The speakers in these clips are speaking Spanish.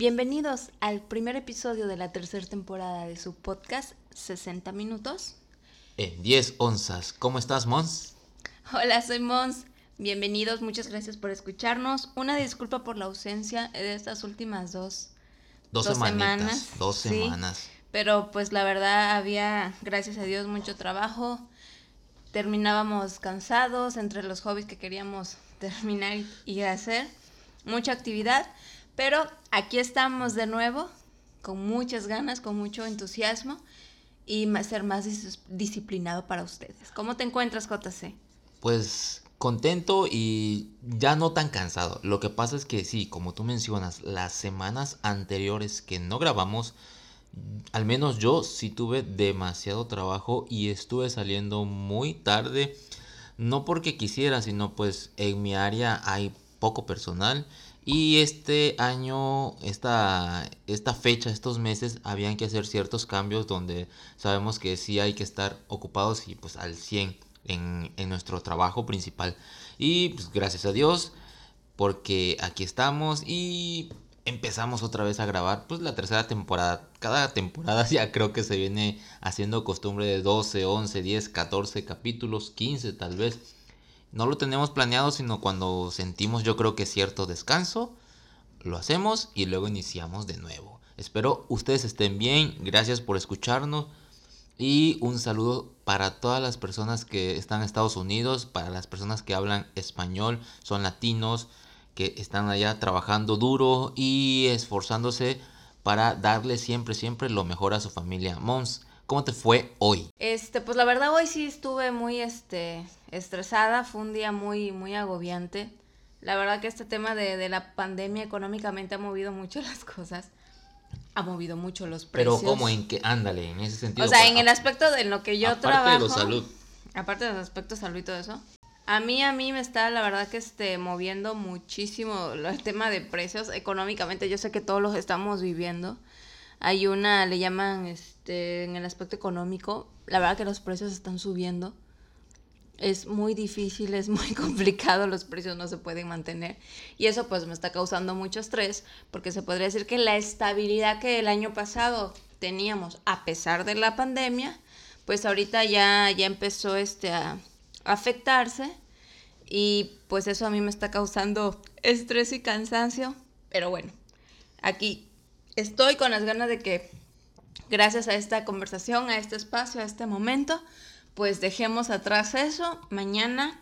Bienvenidos al primer episodio de la tercera temporada de su podcast 60 minutos. En 10 onzas. ¿Cómo estás, Mons? Hola, soy Mons. Bienvenidos, muchas gracias por escucharnos. Una disculpa por la ausencia de estas últimas dos, dos, semanas. Dos semanas. Pero pues la verdad había, gracias a Dios, mucho trabajo. Terminábamos cansados entre los hobbies que queríamos terminar y hacer. Mucha actividad. Pero aquí estamos de nuevo, con muchas ganas, con mucho entusiasmo y ser más disciplinado para ustedes. ¿Cómo te encuentras, JC? Pues contento y ya no tan cansado. Lo que pasa es que sí, como tú mencionas, las semanas anteriores que no grabamos, al menos yo sí tuve demasiado trabajo y estuve saliendo muy tarde. No porque quisiera, sino pues en mi área hay poco personal y este año, esta, esta fecha, estos meses, habían que hacer ciertos cambios donde sabemos que sí hay que estar ocupados y pues al 100 en, en nuestro trabajo principal. Y pues gracias a Dios, porque aquí estamos y empezamos otra vez a grabar pues la tercera temporada. Cada temporada ya creo que se viene haciendo costumbre de 12, 11, 10, 14 capítulos, 15 tal vez. No lo tenemos planeado, sino cuando sentimos yo creo que cierto descanso, lo hacemos y luego iniciamos de nuevo. Espero ustedes estén bien, gracias por escucharnos y un saludo para todas las personas que están en Estados Unidos, para las personas que hablan español, son latinos, que están allá trabajando duro y esforzándose para darle siempre, siempre lo mejor a su familia. Mons, ¿Cómo te fue hoy? Este, pues la verdad hoy sí estuve muy este, estresada, fue un día muy, muy agobiante. La verdad que este tema de, la pandemia económicamente ha movido mucho las cosas. Ha movido mucho los precios. Pero ¿cómo en qué? Ándale, en ese sentido. O sea, en el aspecto de lo que yo trabajo. Aparte de salud. Aparte de los aspectos salud y todo eso. A mí, a mí me está, la verdad que este, moviendo muchísimo el tema de precios económicamente. Yo sé que todos los estamos viviendo. Hay una, le llaman, este, en el aspecto económico, la verdad que los precios están subiendo. Es muy difícil, es muy complicado, los precios no se pueden mantener. Y eso pues me está causando mucho estrés, porque se podría decir que la estabilidad que el año pasado teníamos, a pesar de la pandemia, pues ahorita ya, ya empezó este, a afectarse. Y pues eso a mí me está causando estrés y cansancio. Pero bueno, aquí estoy con las ganas de que gracias a esta conversación, a este espacio, a este momento, pues dejemos atrás eso. Mañana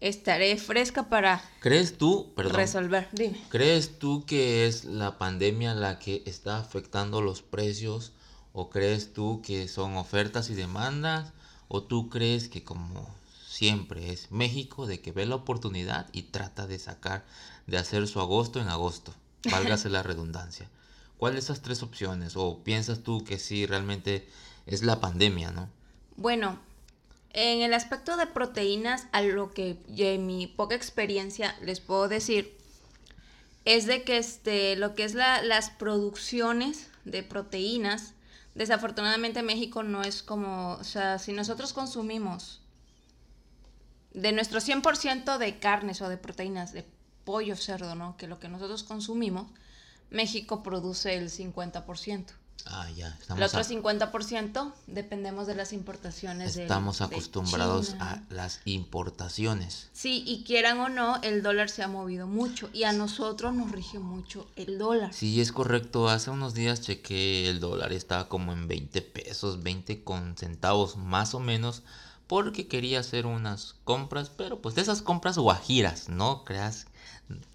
estaré fresca para ¿Crees tú, resolver. Dime. ¿Crees tú que es la pandemia la que está afectando los precios o crees tú que son ofertas y demandas o tú crees que como siempre es México de que ve la oportunidad y trata de sacar de hacer su agosto en agosto, válgase la redundancia. ¿Cuál de esas tres opciones? ¿O piensas tú que sí realmente es la pandemia, no? Bueno, en el aspecto de proteínas, a lo que en mi poca experiencia les puedo decir, es de que este, lo que es la, las producciones de proteínas, desafortunadamente México no es como, o sea, si nosotros consumimos de nuestro 100% de carnes o de proteínas, de pollo, cerdo, ¿no? Que lo que nosotros consumimos, México produce el 50%. Ah, ya. Estamos el otro 50% dependemos de las importaciones. Estamos acostumbrados a las importaciones. Sí, y quieran o no, el dólar se ha movido mucho y a nosotros nos rige mucho el dólar. Sí, es correcto. Hace unos días chequé el dólar, estaba como en 20 pesos, 20 con centavos más o menos, porque quería hacer unas compras, pero pues de esas compras guajiras, ¿no? Creas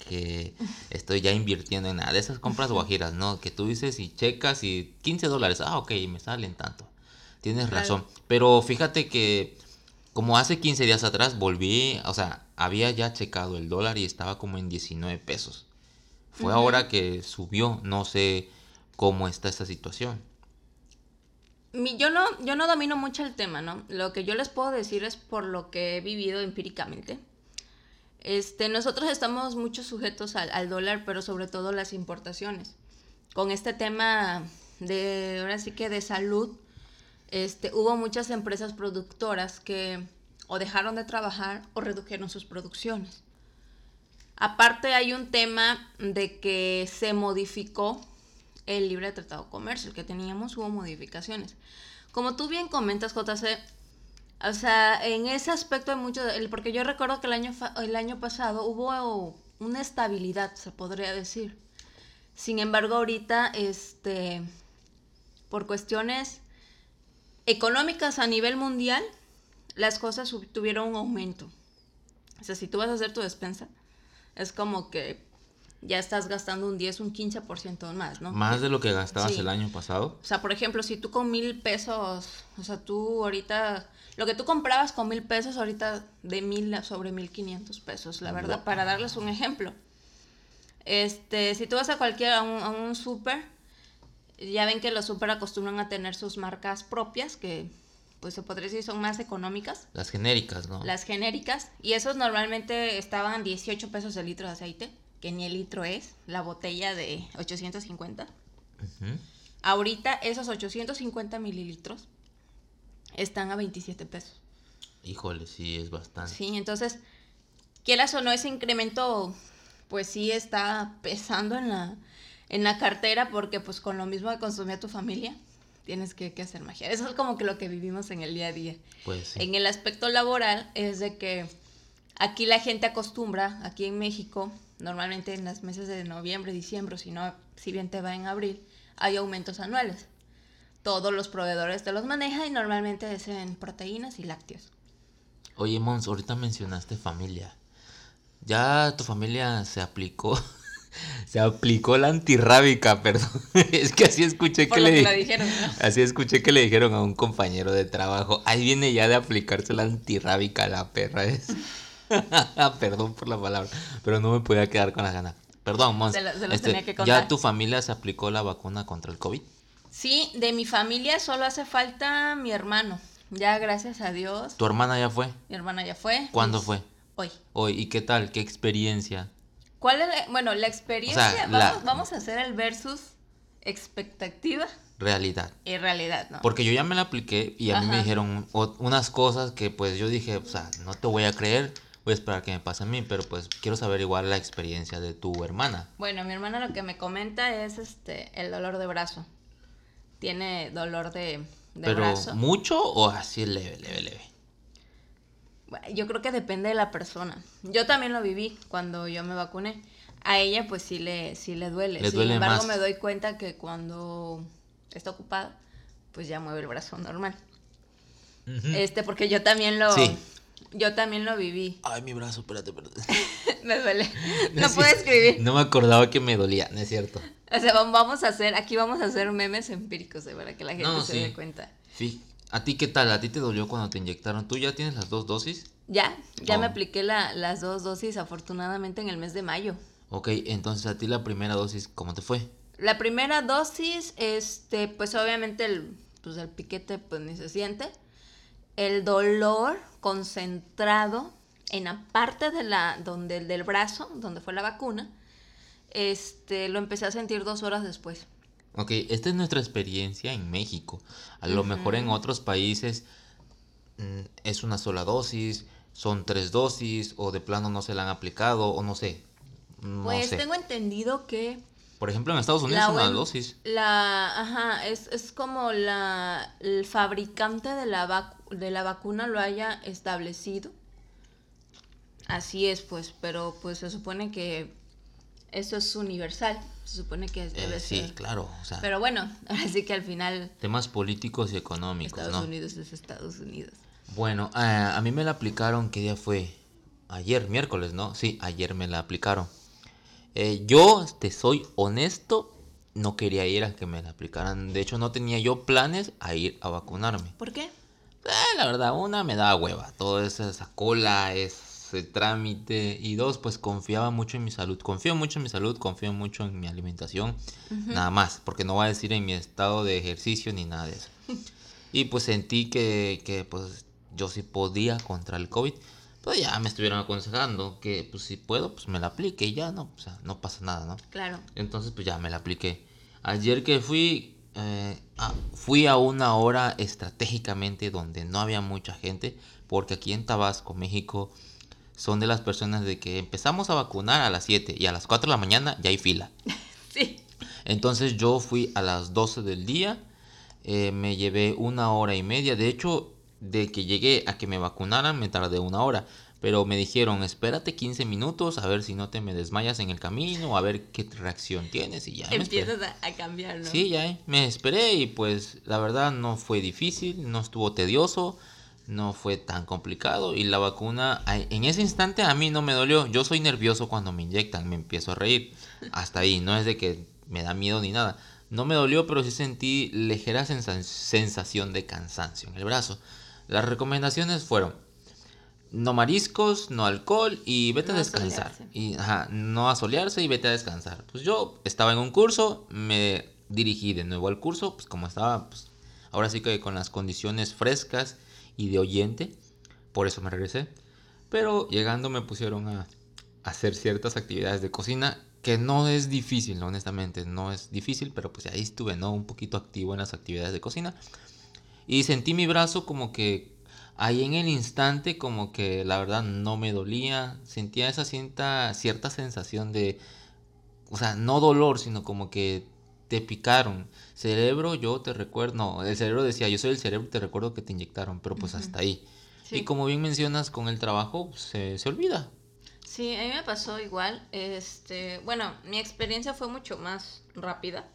que estoy ya invirtiendo en nada. De esas compras guajiras, ¿no? Que tú dices y checas y 15 dólares. Ah, ok, me salen tanto. Tienes razón. Pero fíjate que como hace 15 días atrás volví, o sea, había ya checado el dólar y estaba como en 19 pesos. Fue ahora que subió, no sé cómo está esta situación. yo no, yo no domino mucho el tema, ¿no? Lo que yo les puedo decir es por lo que he vivido empíricamente. Este, nosotros estamos mucho sujetos al, dólar, pero sobre todo las importaciones. Con este tema de, ahora sí que de salud, este, hubo muchas empresas productoras que o dejaron de trabajar o redujeron sus producciones. Aparte hay un tema de que se modificó el libre tratado comercio, el que teníamos hubo modificaciones. Como tú bien comentas, JC, o sea, en ese aspecto hay mucho, porque yo recuerdo que el año, el año pasado hubo una estabilidad, se podría decir. Sin embargo, ahorita, este, por cuestiones económicas a nivel mundial, las cosas tuvieron un aumento. O sea, si tú vas a hacer tu despensa, es como que ya estás gastando un 10, un 15% más, ¿no? Más de lo que gastabas el año pasado. O sea, por ejemplo, si tú con mil pesos, o sea, tú ahorita, lo que tú comprabas con mil pesos, ahorita de mil sobre mil quinientos pesos, la verdad, para darles un ejemplo. Este, si tú vas a cualquier, a un, a un súper, ya ven que los súper acostumbran a tener sus marcas propias, que pues se podría decir son más económicas. Las genéricas, ¿no? Las genéricas. Y esos normalmente estaban 18 pesos el litro de aceite que ni el litro es, la botella de 850. Ahorita esos 850 mililitros están a 27 pesos. Híjole, sí, es bastante. Sí, entonces, quieras o no, ese incremento, pues sí está pesando en la, en la cartera, porque pues con lo mismo que consumía tu familia, tienes que, que, hacer magia. Eso es como que lo que vivimos en el día a día. Pues En el aspecto laboral es de que aquí la gente acostumbra, aquí en México, normalmente en los meses de noviembre, diciembre, si no, si bien te va en abril, hay aumentos anuales. Todos los proveedores te los manejan y normalmente es en proteínas y lácteos. Oye, Mons, ahorita mencionaste familia. Ya tu familia se aplicó. se aplicó la antirrábica, perdón. es que así escuché que, le dijeron. Así escuché que le dijeron a un compañero de trabajo. Ahí viene ya de aplicarse la antirrábica la perra es. Perdón por la palabra, pero no me podía quedar con la gana. Perdón, Mons. Este, ¿Ya tu familia se aplicó la vacuna contra el COVID? Sí, de mi familia solo hace falta mi hermano. Ya, gracias a Dios. ¿Tu hermana ya fue? Mi hermana ya fue. ¿Cuándo fue? Hoy. Hoy. ¿Y qué tal? ¿Qué experiencia? ¿Cuál es la, bueno, la experiencia? vamos, vamos a hacer el versus expectativa realidad. Y realidad, ¿no? Porque yo ya me la apliqué y a mí me dijeron unas cosas que pues yo dije, o sea, no te voy a creer, voy a esperar que me pase a mí, pero pues quiero saber igual la experiencia de tu hermana. Bueno, mi hermana lo que me comenta es este el dolor de brazo. Tiene dolor de, de ¿Pero mucho o así leve, leve, leve? yo creo que depende de la persona. Yo también lo viví cuando yo me vacuné. A ella pues sí le, sí le duele. Le Sin embargo, me doy cuenta que cuando está ocupada, pues ya mueve el brazo normal. Este, porque yo también lo, yo también lo viví. Ay, mi brazo, espérate, espérate. me duele. No, puedo escribir. No me acordaba que me dolía, no es cierto. O sea, vamos a hacer, aquí vamos a hacer memes empíricos, de para que la gente se dé cuenta. Sí. ¿A ti qué tal? ¿A ti te dolió cuando te inyectaron? ¿Tú ya tienes las dos dosis? Ya, ya me oh. apliqué la, las dos dosis afortunadamente en el mes de mayo. Ok, entonces a ti la primera dosis, ¿cómo te fue? La primera dosis, este, pues obviamente el, pues el piquete pues ni se siente el dolor concentrado en la parte de la, donde, del brazo, donde fue la vacuna, este, lo empecé a sentir dos horas después. Ok, esta es nuestra experiencia en México. A lo mejor en otros países mm, es una sola dosis, son tres dosis, o de plano no se la han aplicado, o no sé. pues tengo entendido que por ejemplo, en Estados Unidos una dosis. La, ajá, es, es como la, el fabricante de la, de la vacuna lo haya establecido. Así es, pues, pero pues se supone que eso es universal. Se supone que debe eh, sí, claro. pero bueno, así que al final... Temas políticos y económicos, Estados Unidos es Estados Unidos. Bueno, eh, a mí me la aplicaron, ¿qué día fue? Ayer, miércoles, ¿no? Sí, ayer me la aplicaron. Eh, yo, te soy honesto, no quería ir a que me la aplicaran. De hecho, no tenía yo planes a ir a vacunarme. ¿Por qué? Eh, la verdad, una me daba hueva. Toda esa, cola, trámite. Y dos, pues confiaba mucho en mi salud. Confío mucho en mi salud, confío mucho en mi alimentación. Nada más, porque no voy a decir en mi estado de ejercicio ni nada de eso. y pues sentí que, que pues yo sí podía contra el COVID pues ya me estuvieron aconsejando que pues si puedo, pues me la aplique y ya, ¿no? O sea, no pasa nada, ¿no? Claro. Entonces pues ya me la apliqué. Ayer que fui, eh, fui a una hora estratégicamente donde no había mucha gente, porque aquí en Tabasco, México, son de las personas de que empezamos a vacunar a las 7 y a las 4 de la mañana ya hay fila. sí. Entonces yo fui a las 12 del día, eh, me llevé una hora y media, de hecho, de que llegué a que me vacunaran me tardé una hora. Pero me dijeron, espérate 15 minutos a ver si no te me desmayas en el camino, a ver qué reacción tienes y ya. Empiezas a, cambiar, ¿no? Sí, ya eh, me esperé y pues la verdad no fue difícil, no estuvo tedioso, no fue tan complicado y la vacuna en ese instante a mí no me dolió. Yo soy nervioso cuando me inyectan, me empiezo a reír. Hasta ahí, no es de que me da miedo ni nada. No me dolió, pero sí sentí ligera sensación de cansancio en el brazo. Las recomendaciones fueron no mariscos, no alcohol y vete a descansar. Y, ajá, no asolearse y vete a descansar. Pues yo estaba en un curso, me dirigí de nuevo al curso, pues como estaba, pues ahora sí que con las condiciones frescas y de oyente, por eso me regresé. Pero llegando me pusieron a hacer ciertas actividades de cocina que no es difícil, honestamente, no es difícil, pero pues ahí estuve, ¿no? Un poquito activo en las actividades de cocina. Y sentí mi brazo como que ahí en el instante como que la verdad no me dolía, sentía esa cierta, cierta sensación de, o sea, no dolor, sino como que te picaron. Cerebro, yo te recuerdo, no, el cerebro decía, yo soy el cerebro y te recuerdo que te inyectaron, pero pues hasta ahí. Y como bien mencionas, con el trabajo se, se olvida. Sí, a mí me pasó igual. Este, bueno, mi experiencia fue mucho más rápida.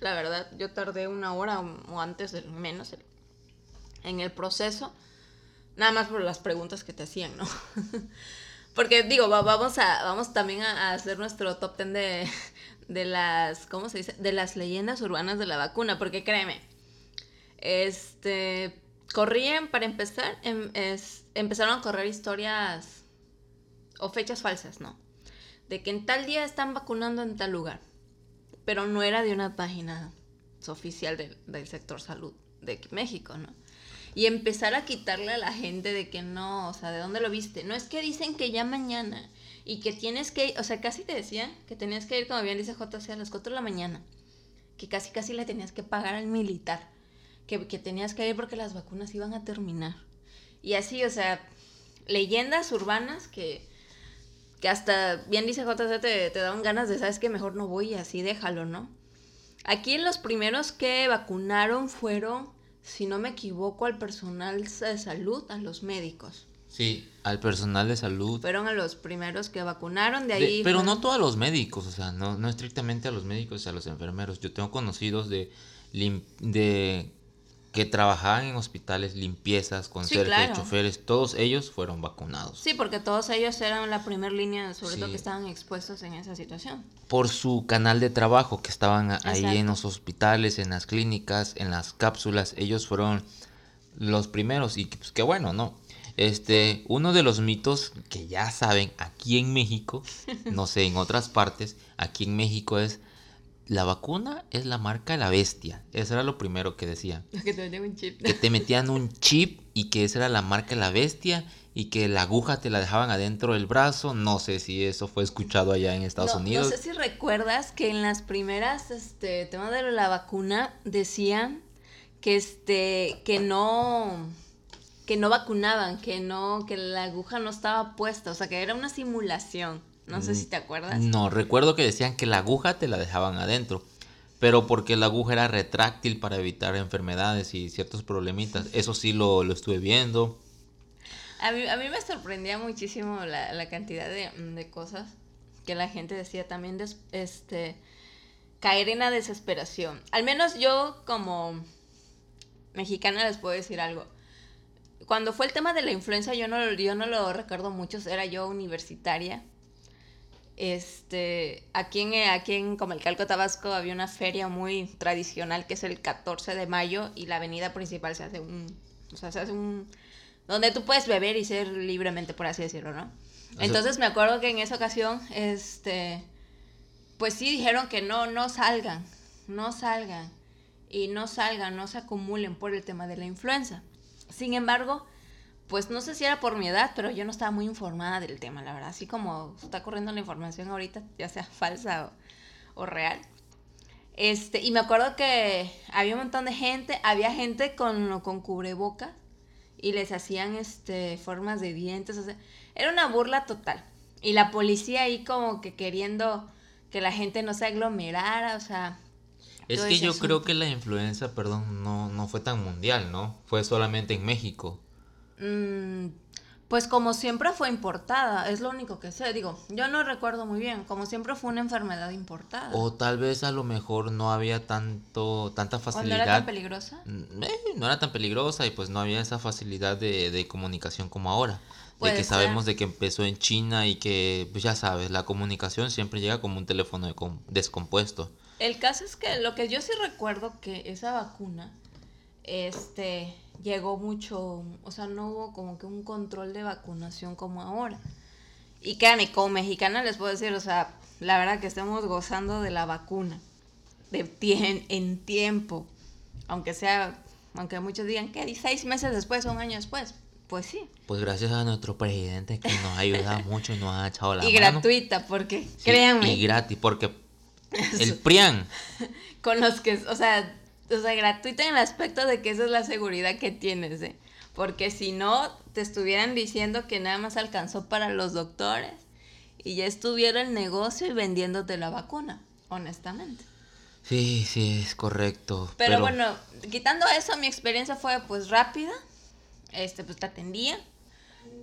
La verdad, yo tardé una hora o antes, del menos, en el proceso, nada más por las preguntas que te hacían, ¿no? Porque digo, vamos a vamos también a, hacer nuestro top ten de, de las, ¿cómo se dice? De las leyendas urbanas de la vacuna, porque créeme, este, corrían, para empezar, em, es, empezaron a correr historias o fechas falsas, ¿no? De que en tal día están vacunando en tal lugar, pero no era de una página oficial del sector salud de México, ¿no? y empezar a quitarle a la gente de que no, o sea, ¿de dónde lo viste? No es que dicen que ya mañana y que tienes que, o sea, casi te decían que tenías que ir, como bien dice JC, a las 4 de la mañana, que casi casi le tenías que pagar al militar, que, tenías que ir porque las vacunas iban a terminar. Y así, o sea, leyendas urbanas que, que hasta, bien dice JC, te, te daban ganas de, sabes que mejor no voy y así déjalo, ¿no? Aquí los primeros que vacunaron fueron si no me equivoco, al personal de salud, a los médicos. Sí, al personal de salud. Fueron a los primeros que vacunaron, de ahí... pero no todos los médicos, o sea, no, no estrictamente a los médicos, a los enfermeros. Yo tengo conocidos de, de que trabajaban en hospitales, limpiezas, conserjes, choferes, todos ellos fueron vacunados. Sí, porque todos ellos eran la primera línea, sobre todo que estaban expuestos en esa situación. Por su canal de trabajo, que estaban ahí en los hospitales, en las clínicas, en las cápsulas, ellos fueron los primeros y pues qué bueno, ¿no? Este, uno de los mitos que ya saben aquí en México, no sé, en otras partes, aquí en México es la vacuna es la marca de la bestia. Eso era lo primero que decía. Que te metían un chip. Que te metían un chip y que esa era la marca de la bestia y que la aguja te la dejaban adentro del brazo. No sé si eso fue escuchado allá en Estados Unidos. No sé si recuerdas que en las primeras este tema de la vacuna decían que este que no que no vacunaban, que no que la aguja no estaba puesta, o sea, que era una simulación. No sé si te acuerdas. No, recuerdo que decían que la aguja te la dejaban adentro, pero porque la aguja era retráctil para evitar enfermedades y ciertos problemitas. Eso sí lo, estuve viendo. A mí, a mí me sorprendía muchísimo la, cantidad de, cosas que la gente decía también, este, caer en la desesperación. Al menos yo como mexicana les puedo decir algo. Cuando fue el tema de la influenza, yo no, yo no lo recuerdo mucho, era yo universitaria este, aquí en, aquí en Comalcalco, Tabasco, había una feria muy tradicional que es el 14 de mayo y la avenida principal se hace un, o sea, se hace un, donde tú puedes beber y ser libremente, por así decirlo, ¿no? Entonces me acuerdo que en esa ocasión, este, pues sí dijeron que no, no salgan, no salgan y no salgan, no se acumulen por el tema de la influenza. Sin embargo, pues no sé si era por mi edad, pero yo no estaba muy informada del tema, la verdad. Así como está corriendo la información ahorita, ya sea falsa o, real. Este, y me acuerdo que había un montón de gente, había gente con, con cubrebocas y les hacían este, formas de dientes. O sea, era una burla total. Y la policía ahí como que queriendo que la gente no se aglomerara, o sea... Es que yo creo que la influenza, perdón, no, no fue tan mundial, ¿no? Fue solamente en México. Mm, pues como siempre fue importada, es lo único que sé. Digo, yo no recuerdo muy bien, como siempre fue una enfermedad importada. O tal vez a lo mejor no había tanto, tanta facilidad. ¿No era tan peligrosa? Mm, eh, no era tan peligrosa y pues no había esa facilidad de, de comunicación como ahora. De que sabemos de que empezó en China y que, pues ya sabes, la comunicación siempre llega como un teléfono descompuesto. El caso es que lo que yo sí recuerdo que esa vacuna, este, llegó mucho, o sea, no hubo como que un control de vacunación como ahora. Y créanme, como mexicana les puedo decir, o sea, la verdad que estamos gozando de la vacuna, de tien en tiempo, aunque sea, aunque muchos digan que seis meses después o un año después, pues sí. Pues gracias a nuestro presidente que nos ha ayudado mucho y nos ha echado la y mano. Y gratuita, porque, créanme. Y gratis, porque el PRIAN. Con los que, o sea, o sea, gratuita en el aspecto de que esa es la seguridad que tienes, ¿eh? Porque si no, te estuvieran diciendo que nada más alcanzó para los doctores y ya estuviera el negocio y vendiéndote la vacuna, honestamente. Sí, sí, es correcto. Pero, bueno, quitando eso, mi experiencia fue pues rápida. Este, pues te atendía.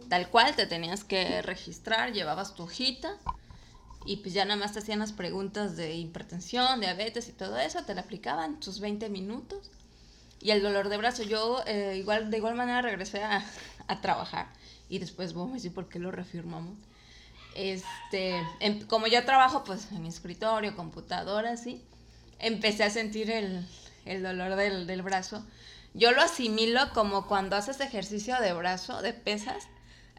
Tal cual, te tenías que registrar, llevabas tu hojita y pues ya nada más te hacían las preguntas de hipertensión, diabetes y todo eso, te la aplicaban sus 20 minutos. Y el dolor de brazo, yo eh, igual de igual manera regresé a, a trabajar y después vamos a decir por qué lo reafirmamos. Este, em, como yo trabajo pues en escritorio, computadora, así, empecé a sentir el, el dolor del, del brazo. Yo lo asimilo como cuando haces ejercicio de brazo, de pesas,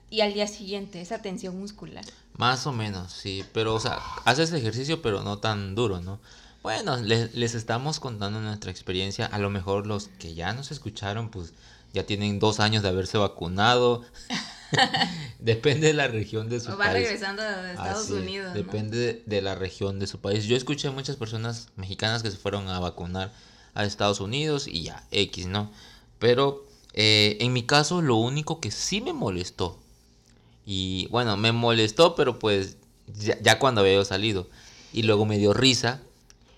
y al día siguiente, esa tensión muscular. Más o menos, sí, pero, o sea, haces ejercicio, pero no tan duro, ¿no? Bueno, les, les estamos contando nuestra experiencia. A lo mejor los que ya nos escucharon, pues ya tienen dos años de haberse vacunado. depende de la región de su o va regresando de Estados Unidos. Depende de la región de su país. Yo escuché a muchas personas mexicanas que se fueron a vacunar a Estados Unidos y ya, X, ¿no? Pero eh, en mi caso, lo único que sí me molestó y bueno, me molestó, pero pues ya, cuando había salido. Y luego me dio risa.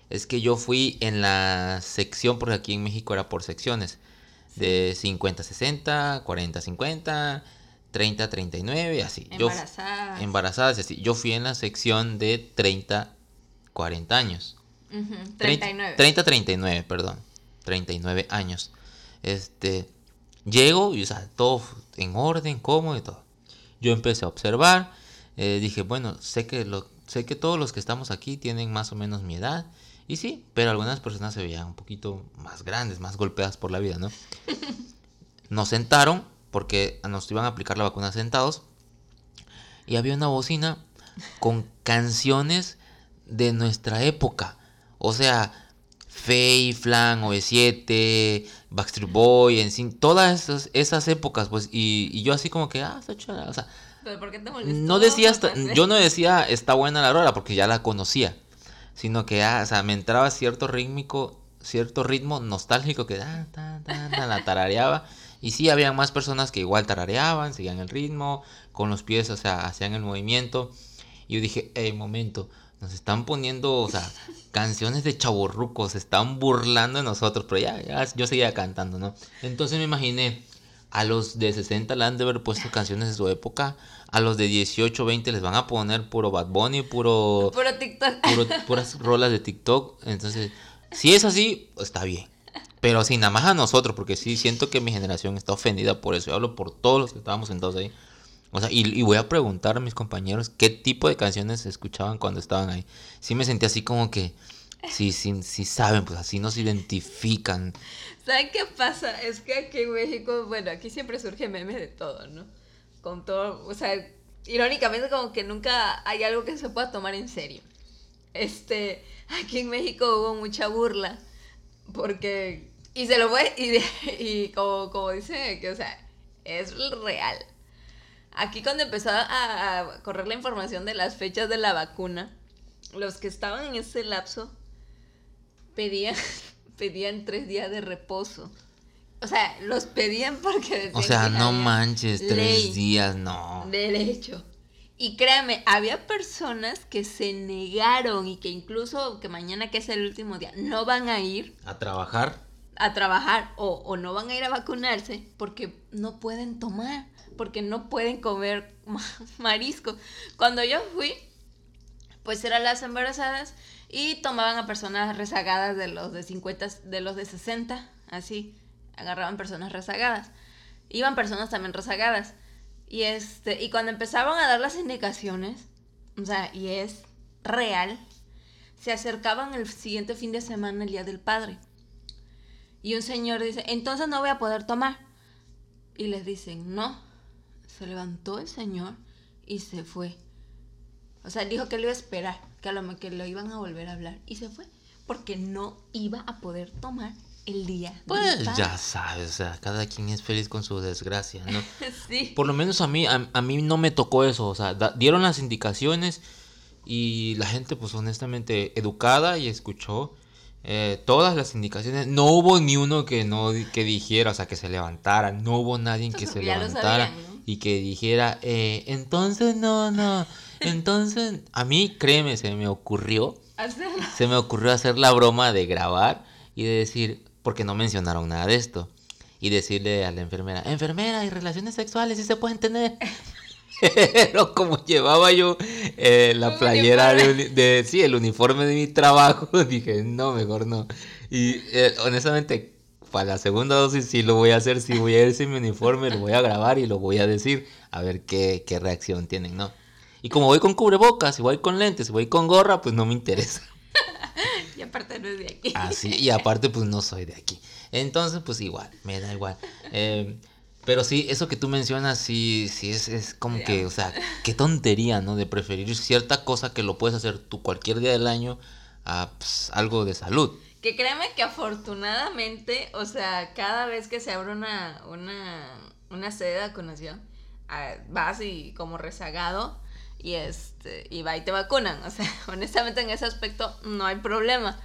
Es que yo fui en la sección, porque aquí en México era por secciones. De 50-60, 40-50, 30-39, así. Embarazadas. Yo, embarazadas, así. Yo fui en la sección de 30-40 años. 39. 30-39, perdón. 39 años. Este, llego y, o sea, todo en orden, cómodo y todo. Yo empecé a observar, eh, dije, bueno, sé que, lo, sé que todos los que estamos aquí tienen más o menos mi edad. Y sí, pero algunas personas se veían un poquito más grandes, más golpeadas por la vida, ¿no? Nos sentaron porque nos iban a aplicar la vacuna sentados. Y había una bocina con canciones de nuestra época. O sea, Faye, Flan, OV7, Backstreet Boy, en todas esas, esas épocas, pues, y, y, yo así como que, ah, está chula, o sea, ¿Pero por qué te no decía, yo no decía, está buena la rola, porque ya la conocía, sino que, ah, o sea, me entraba cierto rítmico, cierto ritmo nostálgico que, ah, ta, ta, la tarareaba, y sí, había más personas que igual tarareaban, seguían el ritmo, con los pies, o sea, hacían el movimiento, y yo dije, hey, momento, nos están poniendo, o sea, canciones de chaburrucos, se están burlando de nosotros, pero ya, ya, yo seguía cantando, ¿no? Entonces me imaginé, a los de 60 le han de haber puesto canciones de su época, a los de 18, 20 les van a poner puro Bad Bunny, puro... Puro TikTok. puras rolas de TikTok, entonces, si es así, está bien. Pero sin nada más a nosotros, porque sí siento que mi generación está ofendida por eso. Yo hablo por todos los que estábamos sentados ahí. O sea, y, voy a preguntar a mis compañeros qué tipo de canciones escuchaban cuando estaban ahí. Sí me sentí así como que, sí, sí, sí saben, pues así nos identifican. ¿Saben qué pasa? Es que aquí en México, bueno, aquí siempre surge meme de todo, ¿no? Con todo, o sea, irónicamente como que nunca hay algo que se pueda tomar en serio. Este, aquí en México hubo mucha burla, porque, y se lo voy, y, y como, como dice, que, o sea, es real Aquí cuando empezó a, correr la información de las fechas de la vacuna, los que estaban en ese lapso pedían, pedían tres días de reposo. O sea, los pedían porque O sea, no manches, tres días, no. Derecho. Y créanme, había personas que se negaron y que incluso que mañana que es el último día no van a ir a trabajar. A trabajar o, o no van a ir a vacunarse porque no pueden tomar, porque no pueden comer marisco. Cuando yo fui, pues eran las embarazadas y tomaban a personas rezagadas de los de 50, de los de 60, así, agarraban personas rezagadas. Iban personas también rezagadas. Y este, y cuando empezaron a dar las indicaciones, o sea, y es real, se acercaban el siguiente fin de semana, el Día del Padre. Y un señor dice, entonces no voy a poder tomar. Y les dicen, no. Se levantó el señor y se fue. O sea, dijo que lo iba a esperar, que a lo que lo iban a volver a hablar. Y se fue. Porque no iba a poder tomar el día. Pues ya sabes, o sea, cada quien es feliz con su desgracia, ¿no? sí. Por lo menos a mí, a, mí no me tocó eso, o sea, dieron las indicaciones y la gente, pues honestamente, educada y escuchó eh, todas las indicaciones. No hubo ni uno que no que dijera, o sea, que se levantara, no hubo nadie que se levantara y que dijera, eh, entonces no, no, entonces a mí, créeme, se me ocurrió. Se me ocurrió hacer la broma de grabar y de decir, porque no mencionaron nada de esto. Y decirle a la enfermera, enfermera, y relaciones sexuales sí se pueden tener. Pero como llevaba yo eh, la playera de, sí, el uniforme de mi trabajo, dije, no, mejor no. Y eh, honestamente, para la segunda dosis sí lo voy a hacer, sí voy a ir sin mi uniforme, lo voy a grabar y lo voy a decir, a ver qué, qué reacción tienen, ¿no? Y como voy con cubrebocas, y voy con lentes, y voy con gorra, pues no me interesa. y aparte no es de aquí. Así, y aparte pues no soy de aquí. Entonces pues igual, me da igual. Eh, pero sí, eso que tú mencionas, sí, sí es, es como que, o sea, qué tontería, ¿no? De preferir cierta cosa que lo puedes hacer tú cualquier día del año a pues, algo de salud. Que créeme que afortunadamente, o sea, cada vez que se abre una, una, una sede de vacunación, ah, vas y como rezagado, y este y va y te vacunan. O sea, honestamente en ese aspecto no hay problema.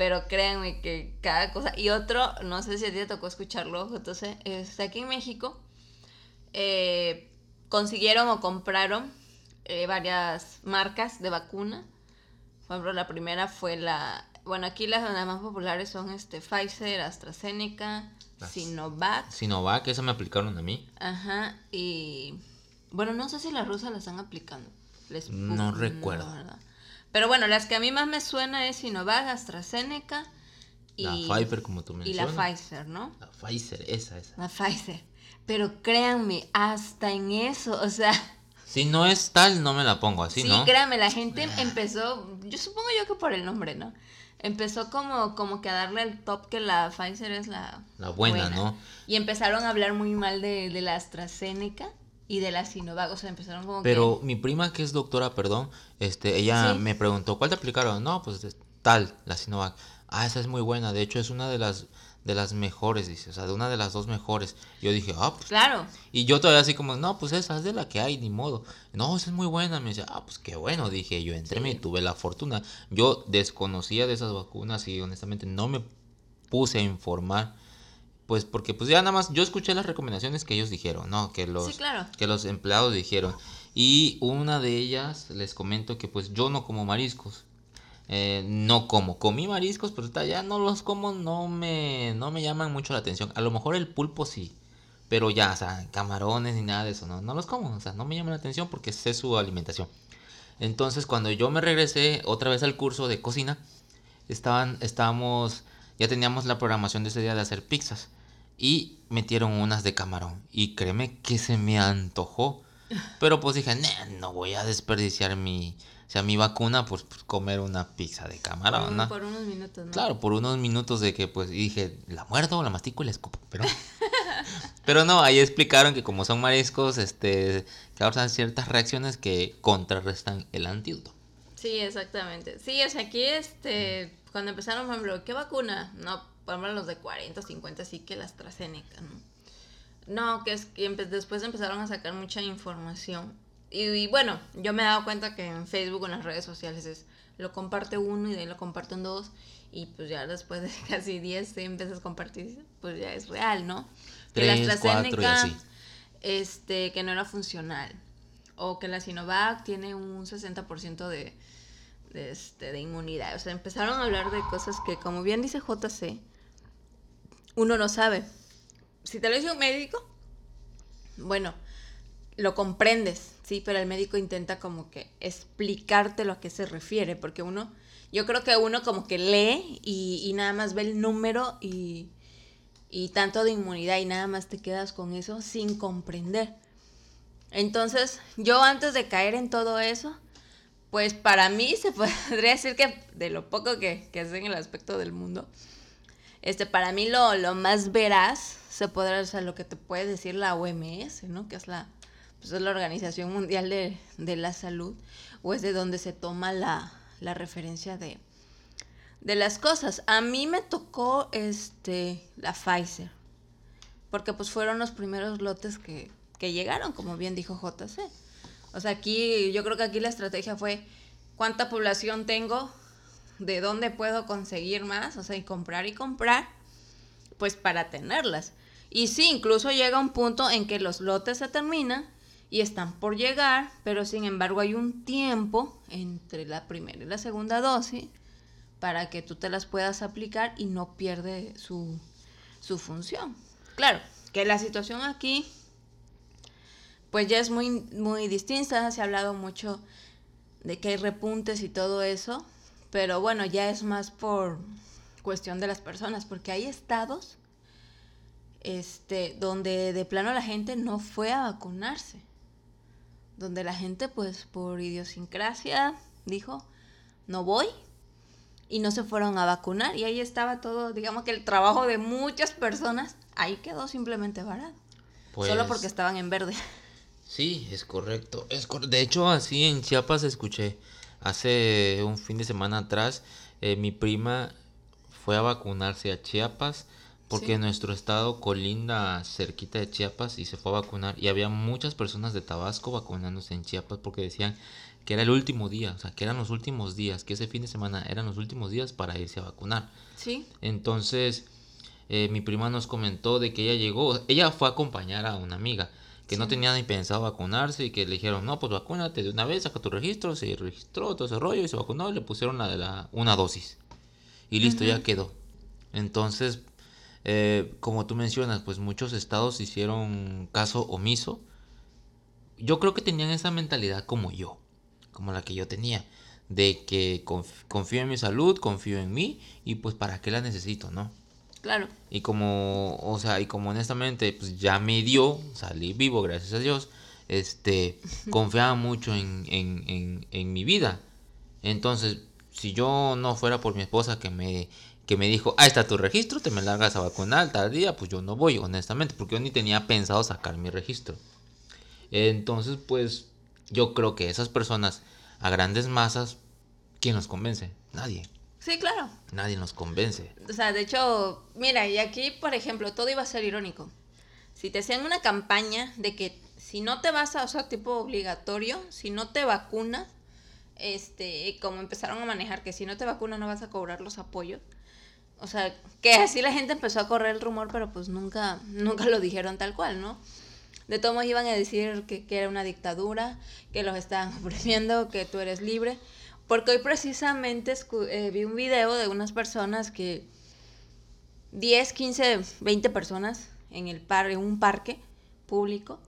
Pero créanme que cada cosa. Y otro, no sé si a ti te tocó escucharlo, entonces, este, aquí en México eh, consiguieron o compraron eh, varias marcas de vacuna. Por ejemplo, la primera fue la. Bueno, aquí las, más populares son este Pfizer, AstraZeneca, Sinovac. Sinovac, esa me aplicaron a mí. Ajá, y. Bueno, no sé si las rusas la están aplicando no recuerdo. Pero bueno, las que a mí más me suena es Sinovac, AstraZeneca y... La Pfizer, como tú mencionas. Y la Pfizer, ¿no? La Pfizer, esa, esa. La Pfizer. Pero créanme, hasta en eso, o sea... Si no es tal, no me la pongo así, ¿no? Sí, créanme, la gente ah. empezó, yo supongo yo que por el nombre, ¿no? Empezó como, como que a darle el top que la Pfizer es la... La buena, ¿no? Y empezaron a hablar muy mal de, de la AstraZeneca y de la Sinovac, o sea, empezaron como Pero mi prima que es doctora, perdón, este, ella me preguntó, ¿cuál te aplicaron? No, pues tal, la Sinovac. Ah, esa es muy buena, de hecho es una de las de las mejores, dice, o sea, de una de las dos mejores. Yo dije, ah, pues. Claro. Y yo todavía así como, no, pues esa es de la que hay, ni modo. No, esa es muy buena. Me dice, ah, pues qué bueno, dije yo, entré y tuve la fortuna. Yo desconocía de esas vacunas y honestamente no me puse a informar pues porque pues ya nada más yo escuché las recomendaciones que ellos dijeron, ¿no? Que los, que los empleados dijeron. Y una de ellas les comento que pues yo no como mariscos. Eh, no como. Comí mariscos, pero ya no los como, no me, no me llaman mucho la atención. A lo mejor el pulpo sí. Pero ya, o sea, camarones ni nada de eso, no, no los como. O sea, no me llaman la atención porque sé su alimentación. Entonces, cuando yo me regresé otra vez al curso de cocina, estaban, estábamos, ya teníamos la programación de ese día de hacer pizzas y metieron unas de camarón. Y créeme que se me antojó. Pero pues dije, no voy a desperdiciar mi, o sea, mi vacuna por, comer una pizza de camarón. ¿no? Por unos minutos, ¿no? Claro, por unos minutos de que pues dije, la muerdo, la mastico y la escupo. Pero, pero no, ahí explicaron que como son mariscos, este, causan ciertas reacciones que contrarrestan el antídoto. Sí, exactamente. Sí, o sea, aquí este, cuando empezaron, por ejemplo, ¿qué vacuna? No, por ejemplo, los de 40, 50, sí que la AstraZeneca, ¿no? No, que es que después empezaron a sacar mucha información. Y, bueno, yo me he dado cuenta que en Facebook en las redes sociales es lo comparte uno y de ahí lo comparten dos. Y pues ya después de casi 10 te empiezas a compartir, pues ya es real, ¿no? Que la AstraZeneca, este, que no era funcional. o que la Sinovac tiene un 60% de, de, este, de inmunidad. O sea, empezaron a hablar de cosas que, como bien dice JC, uno no sabe. Si te lo dice un médico, bueno, lo comprendes, sí, pero el médico intenta como que explicarte lo a qué se refiere, porque uno, yo creo que uno como que lee y, y nada más ve el número y, y tanto de inmunidad y nada más te quedas con eso sin comprender. Entonces, yo antes de caer en todo eso, pues para mí se podría decir que de lo poco que, que sé en el aspecto del mundo, este, para mí lo, lo más veraz se podrá, o sea, lo que te puede decir la OMS, ¿no? Que es la, pues es la Organización Mundial de, de, la Salud, o es de donde se toma la, la referencia de, de las cosas. A mí me tocó este, la Pfizer, porque pues fueron los primeros lotes que, que llegaron, como bien dijo JC. O sea, aquí yo creo que aquí la estrategia fue cuánta población tengo, de dónde puedo conseguir más, o sea, y comprar y comprar, pues para tenerlas. Y sí, incluso llega un punto en que los lotes se terminan y están por llegar, pero sin embargo hay un tiempo entre la primera y la segunda dosis para que tú te las puedas aplicar y no pierde su, su función. Claro, que la situación aquí pues ya es muy, muy distinta, se ha hablado mucho de que hay repuntes y todo eso, pero bueno, ya es más por cuestión de las personas, porque hay estados este, donde de plano la gente no fue a vacunarse, donde la gente pues por idiosincrasia dijo, no voy, y no se fueron a vacunar, y ahí estaba todo, digamos que el trabajo de muchas personas, ahí quedó simplemente varado, solo porque Pues estaban en verde. sí, es correcto. Es cor- De hecho, así en Chiapas escuché hace un fin de semana atrás, eh, mi prima fue a vacunarse a Chiapas porque Sí. nuestro estado colinda cerquita de Chiapas y se fue a vacunar y había muchas personas de Tabasco vacunándose en Chiapas porque decían que era el último día, o sea, que eran los últimos días, que ese fin de semana eran los últimos días para irse a vacunar. Sí, Entonces, eh, mi prima nos comentó de que ella llegó, ella fue a acompañar a una amiga que no tenía ni pensado vacunarse y que le dijeron, no, pues vacúnate de una vez, saca tu registro, se registró todo ese rollo y se vacunó y le pusieron la de la, una dosis. Y listo, ya quedó. Entonces, eh, como tú mencionas, pues muchos estados hicieron caso omiso. Yo creo que tenían esa mentalidad como yo, como la que yo tenía, de que conf- confío en mi salud, confío en mí y pues para qué la necesito, ¿no? Claro. Y como, o sea, y como honestamente, pues ya me dio, salí vivo, gracias a Dios, este, confiaba mucho en, en, en, en mi vida. Entonces, si yo no fuera por mi esposa que me, que me dijo, ahí está tu registro, te me largas a vacunar tal día, pues yo no voy, honestamente, porque yo ni tenía pensado sacar mi registro. Entonces, pues, yo creo que esas personas a grandes masas, ¿quién los convence? Nadie. Sí, claro. Nadie nos convence. O sea, de hecho, mira, y aquí, por ejemplo, todo iba a ser irónico. Si te hacían una campaña de que si no te vas a, o sea, tipo obligatorio, si no te vacunas, este, como empezaron a manejar que si no te vacunas no vas a cobrar los apoyos. O sea, que así la gente empezó a correr el rumor, pero pues nunca, nunca lo dijeron tal cual, ¿no? De todos modos iban a decir que, que era una dictadura, que los estaban oprimiendo, que tú eres libre. Porque hoy precisamente eh, vi un video de unas personas que 10, 15, 20 personas en el par, en un parque público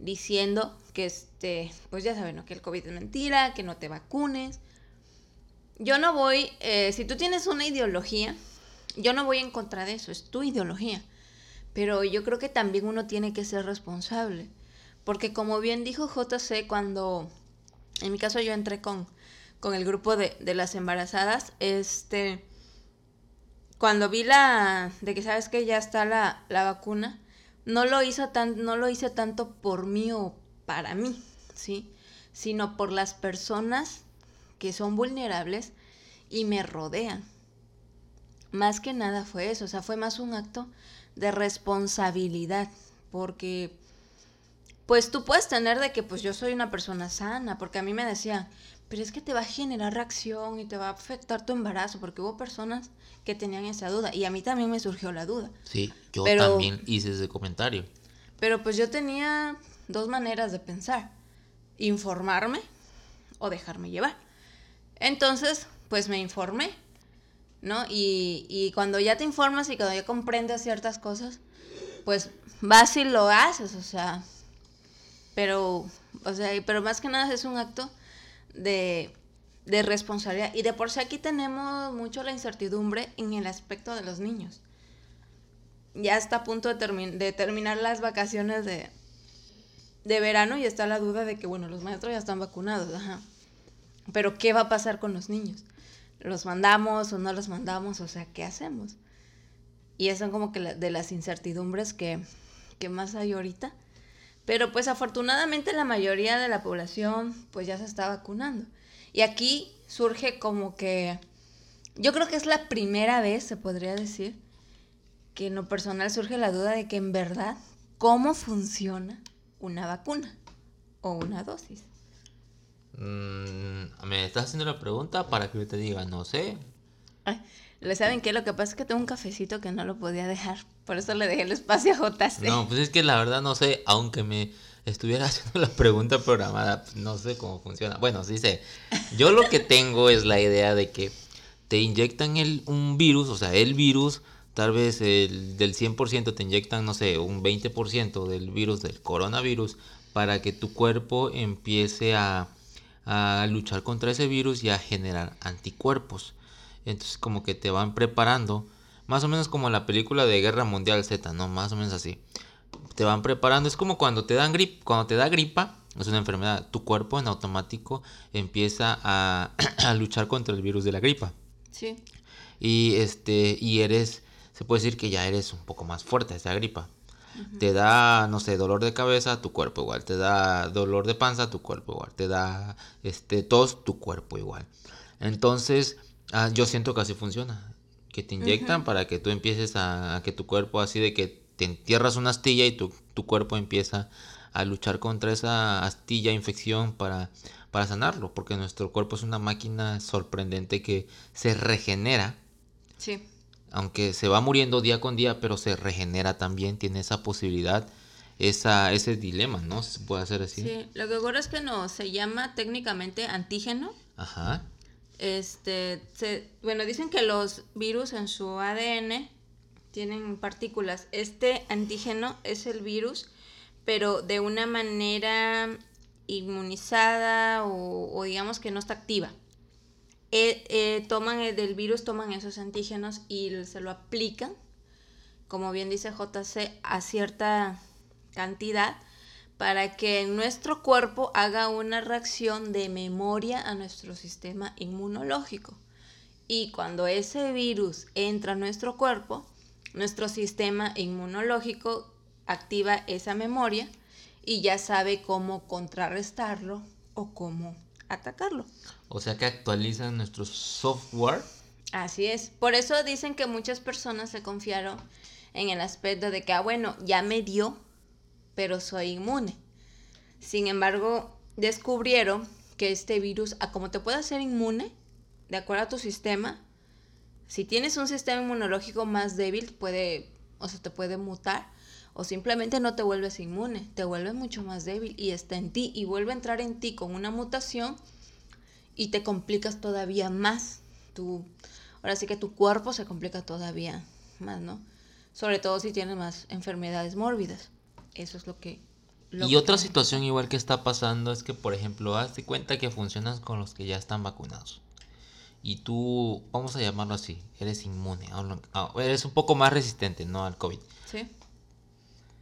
diciendo que este, pues ya saben, ¿no? que el COVID es mentira, que no te vacunes. Yo no voy, eh, si tú tienes una ideología, yo no voy en contra de eso, es tu ideología. Pero yo creo que también uno tiene que ser responsable. Porque como bien dijo JC, cuando, en mi caso yo entré con, con el grupo de, de las embarazadas, este, cuando vi la, de que sabes que ya está la, la vacuna, no lo, hizo tan, no lo hice tanto por mí o para mí, ¿sí? Sino por las personas que son vulnerables y me rodean. Más que nada fue eso, o sea, fue más un acto de responsabilidad, porque pues tú puedes tener de que pues yo soy una persona sana, porque a mí me decían, pero es que te va a generar reacción y te va a afectar tu embarazo, porque hubo personas que tenían esa duda y a mí también me surgió la duda. Sí, yo Pero- también hice ese comentario. Pero pues yo tenía dos maneras de pensar. informarme o dejarme llevar. Entonces, pues me informé, ¿no? Y, y cuando ya te informas y cuando ya comprendes ciertas cosas, pues vas y lo haces, o sea, pero, o sea, pero más que nada es un acto de, de responsabilidad. Y de por sí aquí tenemos mucho la incertidumbre en el aspecto de los niños. Ya está a punto de, terminar las vacaciones de, de verano y está la duda de que, bueno, los maestros ya están vacunados, ajá. Pero ¿qué va a pasar con los niños? ¿Los mandamos o no los mandamos? O sea, ¿qué hacemos? Y esas son como que de las incertidumbres que, que más hay ahorita. Pero pues afortunadamente la mayoría de la población pues ya se está vacunando. Y aquí surge como que, yo creo que es la primera vez, se podría decir, que en lo personal surge la duda de que en verdad, ¿cómo funciona una vacuna o una dosis? Mm, me estás haciendo la pregunta para que yo te diga, no sé. ¿Le saben qué? Lo que pasa es que tengo un cafecito que no lo podía dejar. Por eso le dejé el espacio a JC. No, pues es que la verdad no sé, aunque me estuviera haciendo la pregunta programada, pues no sé cómo funciona. Bueno, sí sé. Yo lo que tengo es la idea de que te inyectan el, un virus, o sea, el virus, tal vez el, del 100% te inyectan, no sé, un 20% del virus, del coronavirus, para que tu cuerpo empiece a a luchar contra ese virus y a generar anticuerpos. Entonces como que te van preparando, más o menos como la película de Guerra Mundial Z, ¿no? Más o menos así. Te van preparando, es como cuando te dan grip, cuando te da gripa, es una enfermedad, tu cuerpo en automático empieza a, a luchar contra el virus de la gripa. Sí. Y este y eres se puede decir que ya eres un poco más fuerte esa gripa. Te da, no sé, dolor de cabeza, tu cuerpo igual. Te da dolor de panza, tu cuerpo igual. Te da este, tos, tu cuerpo igual. Entonces, ah, yo siento que así funciona. Que te inyectan para que tú empieces a, que tu cuerpo, así de que te entierras una astilla y tu, tu cuerpo empieza a luchar contra esa astilla, infección, para, para sanarlo. Porque nuestro cuerpo es una máquina sorprendente que se regenera. Sí aunque se va muriendo día con día, pero se regenera también, tiene esa posibilidad, esa, ese dilema, ¿no? Se puede hacer así. Sí, lo que ocurre es que no, se llama técnicamente antígeno. Ajá. Este, bueno, dicen que los virus en su ADN tienen partículas. Este antígeno es el virus, pero de una manera inmunizada o digamos que no está activa. Eh, eh, toman el del virus, toman esos antígenos y se lo aplican, como bien dice JC, a cierta cantidad para que nuestro cuerpo haga una reacción de memoria a nuestro sistema inmunológico. Y cuando ese virus entra a nuestro cuerpo, nuestro sistema inmunológico activa esa memoria y ya sabe cómo contrarrestarlo o cómo atacarlo. O sea que actualizan nuestro software. Así es. Por eso dicen que muchas personas se confiaron en el aspecto de que, ah, bueno, ya me dio, pero soy inmune. Sin embargo, descubrieron que este virus, a como te puede hacer inmune, de acuerdo a tu sistema, si tienes un sistema inmunológico más débil, puede, o sea, te puede mutar, o simplemente no te vuelves inmune, te vuelves mucho más débil y está en ti y vuelve a entrar en ti con una mutación y te complicas todavía más. Tu, ahora sí que tu cuerpo se complica todavía más, ¿no? Sobre todo si tienes más enfermedades mórbidas. Eso es lo que... y otra situación igual que está pasando es que, por ejemplo, hazte cuenta que funcionas con los que ya están vacunados. Y tú, vamos a llamarlo así, eres inmune, eres un poco más resistente, ¿no? Al COVID. Sí.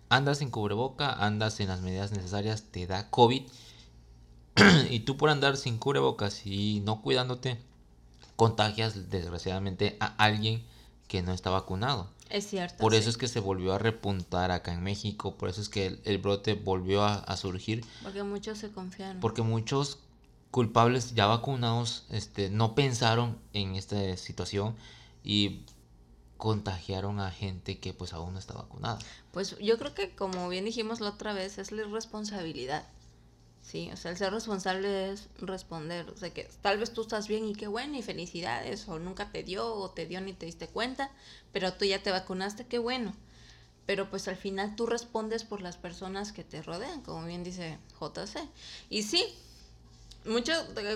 Andas sin cubreboca, andas sin las medidas necesarias, te da COVID y tú por andar sin cubrebocas y no cuidándote, contagias desgraciadamente a alguien que no está vacunado. Es cierto. Por eso es que se volvió a repuntar acá en México, por eso es que el, brote volvió a, surgir. Porque muchos se confiaron. Porque muchos culpables ya vacunados este, no pensaron en esta situación y contagiaron a gente que pues aún no está vacunada. Pues yo creo que como bien dijimos la otra vez, es la irresponsabilidad Sí, o sea, el ser responsable es responder. O sea, que tal vez tú estás bien y qué bueno y felicidades, o nunca te dio, o te dio ni te diste cuenta, pero tú ya te vacunaste, qué bueno. pero pues al final tú respondes por las personas que te rodean, como bien dice JC. Y sí, mucho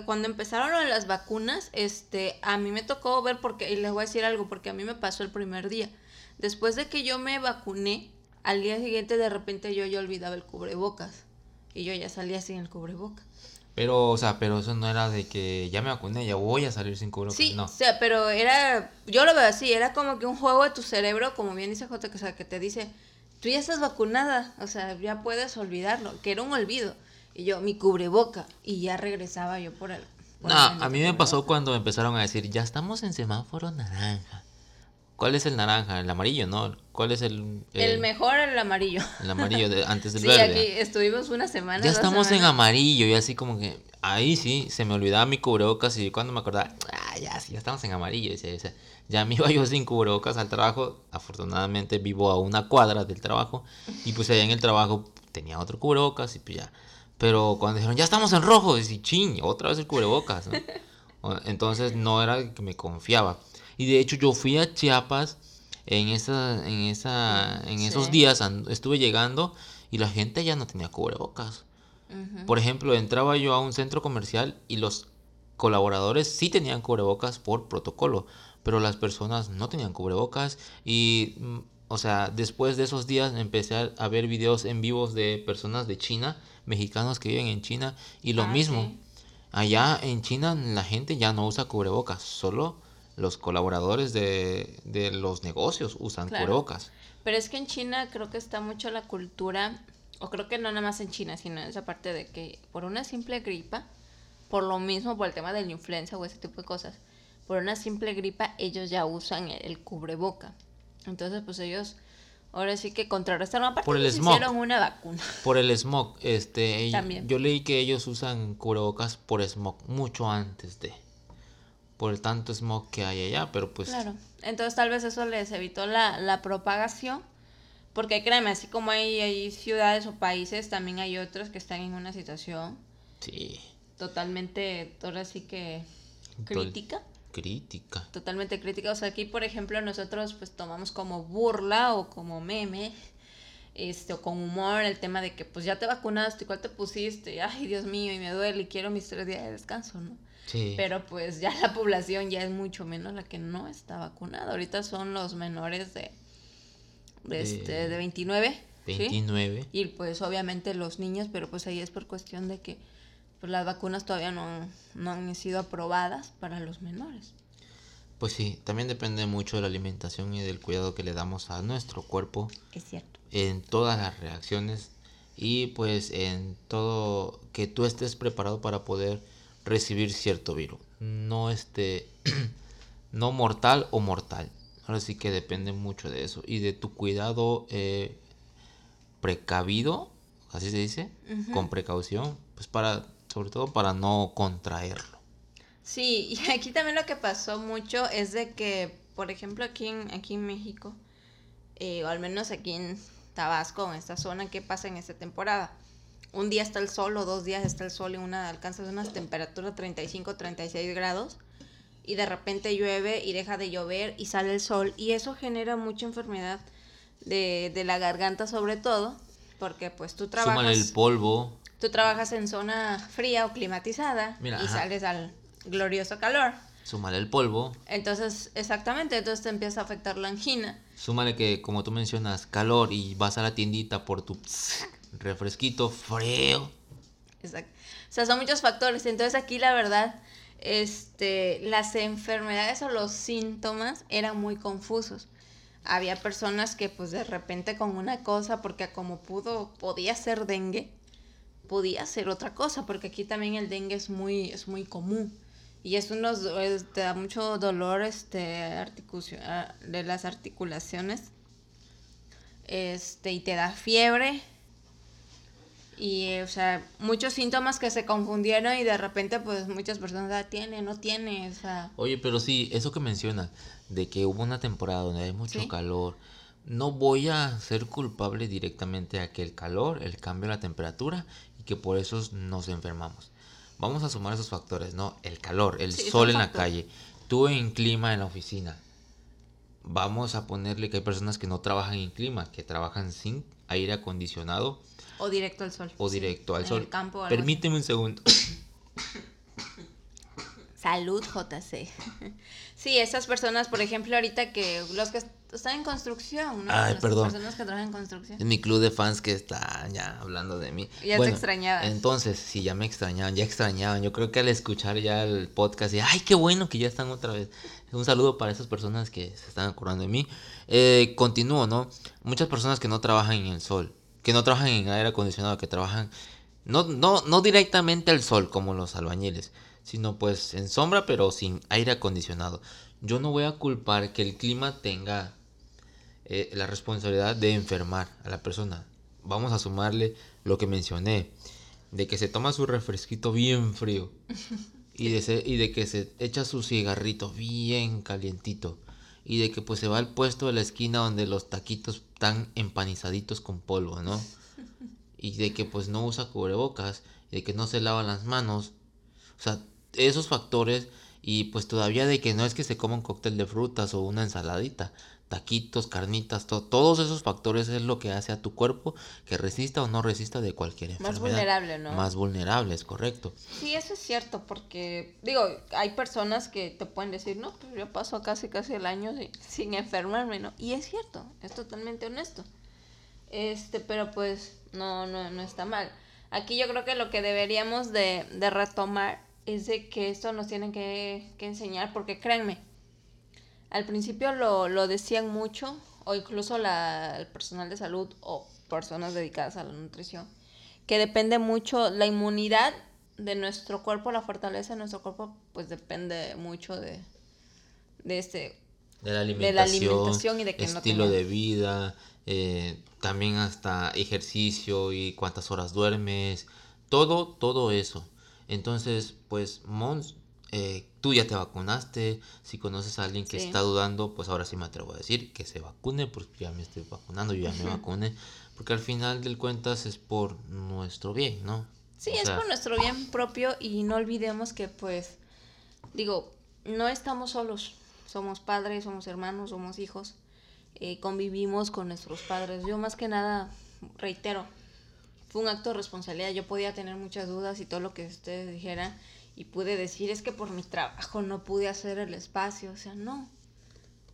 cuando empezaron las vacunas, este, a mí me tocó ver porque y les voy a decir algo porque a mí me pasó el primer día. Después de que yo me vacuné, al día siguiente de repente yo ya olvidaba el cubrebocas y yo ya salía sin el cubrebocas. Pero, o sea, pero eso no era de que ya me vacuné, ya voy a salir sin cubrebocas. Sí, no. o sea, pero era, yo lo veo así, era como que un juego de tu cerebro, como bien dice J, que, o sea, que te dice, tú ya estás vacunada, o sea, ya puedes olvidarlo, que era un olvido. Y yo, mi cubreboca, y ya regresaba yo por el... por No, el a mí me pasó cuando empezaron a decir, ya estamos en semáforo naranja. ¿Cuál es el naranja? El amarillo, ¿no? ¿Cuál es el... El mejor el amarillo. El amarillo de, antes del Sí, verde. aquí estuvimos una semana. Ya estamos en amarillo y así como que ahí sí se me olvidaba mi cubrebocas y cuando me acordaba, ah, ya sí, ya estamos en amarillo. sea, ya me iba yo sin cubrebocas al trabajo. Afortunadamente vivo a una cuadra del trabajo y pues allá en el trabajo tenía otro cubrebocas y pues ya. Pero cuando dijeron, ya estamos en rojo, y ching, otra vez el cubrebocas. Entonces no era que me confiaba. Y de hecho yo fui a Chiapas en esa, en esa, en esos días estuve llegando y la gente ya no tenía cubrebocas. Por ejemplo, entraba yo a un centro comercial y los colaboradores sí tenían cubrebocas por protocolo, pero las personas no tenían cubrebocas y, mm, o sea, después de esos días empecé a, a ver videos en vivos de personas de China, mexicanos que viven en China y lo Ah, mismo. sí. Allá en China la gente ya no usa cubrebocas, solo los colaboradores de, de los negocios usan Claro. cubrebocas. Pero es que en China creo que está mucho la cultura, o creo que no nada más en China, sino en esa parte de que por una simple gripa, por lo mismo, por el tema de la influenza o ese tipo de cosas, por una simple gripa ellos ya usan el, el cubreboca. Entonces, pues ellos ahora sí que contrarrestaron. Aparte, Por el smog. hicieron una vacuna. Por el smog, este, También. yo leí que ellos usan cubrebocas por smog mucho antes de, por el tanto smog que hay allá, pero pues, Claro. Entonces tal vez eso les evitó la, la propagación. Porque créeme, así como hay, hay ciudades o países, también hay otros que están en una situación sí, totalmente, ahora sí que crítica. crítica. Totalmente crítica. O sea, aquí, por ejemplo, nosotros pues tomamos como burla o como meme, este, o con humor el tema de que pues ya te vacunaste, ¿cuál te pusiste? Ay, Dios mío, y me duele y quiero mis tres días de descanso, ¿no? Sí, Pero pues ya la población ya es mucho menos la que no está vacunada. Ahorita son los menores de, de, De este, de 29. ¿sí? 29. Y pues obviamente los niños, pero pues ahí es por cuestión de que pues, las vacunas todavía no, no han sido aprobadas para los menores. Pues sí, también depende mucho de la alimentación y del cuidado que le damos a nuestro cuerpo Es cierto. en todas las reacciones y pues en todo que tú estés preparado para poder recibir cierto virus. No este no mortal o mortal. Ahora sí que depende mucho de eso y de tu cuidado eh, precavido, así se dice, con precaución, pues para sobre todo para no contraerlo. Sí, y aquí también lo que pasó mucho es de que, por ejemplo, aquí en, aquí en México, eh, o al menos aquí en Tabasco, en esta zona, ¿qué pasa en esta temporada? Un día está el sol o dos días está el sol y una alcanzas unas temperaturas 35, 36 grados y de repente llueve y deja de llover y sale el sol y eso genera mucha enfermedad de, de la garganta sobre todo porque pues tú trabajas Súmale el polvo. tú trabajas en zona fría o climatizada Mira, y ajá. sales al glorioso calor. Súmale el polvo. Entonces, exactamente, entonces te empieza a afectar la angina. Súmale que, como tú mencionas, calor y vas a la tiendita por tu refresquito frío. Exacto. O sea, son muchos factores. Entonces aquí la verdad, este, las enfermedades o los síntomas eran muy confusos. Había personas que pues de repente con una cosa, porque como pudo, podía ser dengue, podía ser otra cosa, porque aquí también el dengue es muy, es muy común. Y es unos, te da mucho dolor este, ah, de las articulaciones. Este, y te da fiebre. Y, eh, o sea, muchos síntomas que se confundieron y de repente, pues, muchas personas, ah, tiene, no tiene, o sea... Oye, pero sí, eso que mencionas, de que hubo una temporada donde hay mucho Sí. calor, no voy a ser culpable directamente a que el calor, el cambio de la temperatura y que por eso nos enfermamos. Vamos a sumar esos factores, ¿no? El calor, el Sí, sol en la calle, tú en clima en la oficina. vamos a ponerle que hay personas que no trabajan en clima, que trabajan sin aire acondicionado. O directo al sol. O directo al en sol. el campo o Permíteme un segundo. Salud, JC. Sí, esas personas, por ejemplo, ahorita que los que están en construcción, ¿no? Ay, Las perdón. personas que trabajan en construcción. Es mi club de fans que está ya hablando de mí. Ya te extrañaban. Entonces, sí, ya me extrañaban, ya extrañaban. Yo creo que al escuchar ya el podcast, y, ay, qué bueno que ya están otra vez. Un saludo para esas personas que se están acordando de mí. Eh, continúo, ¿no? Muchas personas que no trabajan en el sol, que no trabajan en aire acondicionado, que trabajan no, no, no directamente al sol como los albañiles, sino pues en sombra pero sin aire acondicionado. Yo no voy a culpar que el clima tenga eh, la responsabilidad de enfermar a la persona. Vamos a sumarle lo que mencioné, de que se toma su refresquito bien frío y de, se- y de que se echa su cigarrito bien calientito y de que pues se va al puesto de la esquina donde los taquitos están empanizaditos con polvo, ¿no? Y de que pues no usa cubrebocas y de que no se lava las manos. O sea, esos factores y pues todavía de que no es que se coma un cóctel de frutas o una ensaladita, taquitos, carnitas, to- todos esos factores es lo que hace a tu cuerpo que resista o no resista de cualquier enfermedad. Más vulnerable, ¿no? Más vulnerable, es correcto. Sí, eso es cierto, porque, digo, hay personas que te pueden decir, no, pues yo paso casi casi el año sin, sin enfermarme, ¿no? Y es cierto, es totalmente honesto. Este, pero pues no, no, no está mal. Aquí yo creo que lo que deberíamos de, de retomar es de que esto nos tienen que, que enseñar, porque créanme, al principio lo, lo decían mucho, o incluso la, el personal de salud o personas dedicadas a la nutrición, que depende mucho la inmunidad de nuestro cuerpo, la fortaleza de nuestro cuerpo, pues depende mucho de, de este De la De alimentación, la alimentación y de que no estilo tenga- de vida, eh, también hasta ejercicio y cuántas horas duermes, todo, todo eso. Entonces, pues, Mons, eh, tú ya te vacunaste, si conoces a alguien que Sí. está dudando, pues ahora sí me atrevo a decir que se vacune, porque ya me estoy vacunando, yo ya me vacuné, porque al final del cuentas es por nuestro bien, ¿no? Sí, O es sea, por nuestro bien propio y no olvidemos que pues, digo, no estamos solos, somos padres, somos hermanos, somos hijos, eh, convivimos con nuestros padres. Yo más que nada, reitero, fue un acto de responsabilidad, yo podía tener muchas dudas y todo lo que ustedes dijeran y pude decir es que por mi trabajo no pude hacer el espacio, o sea, no.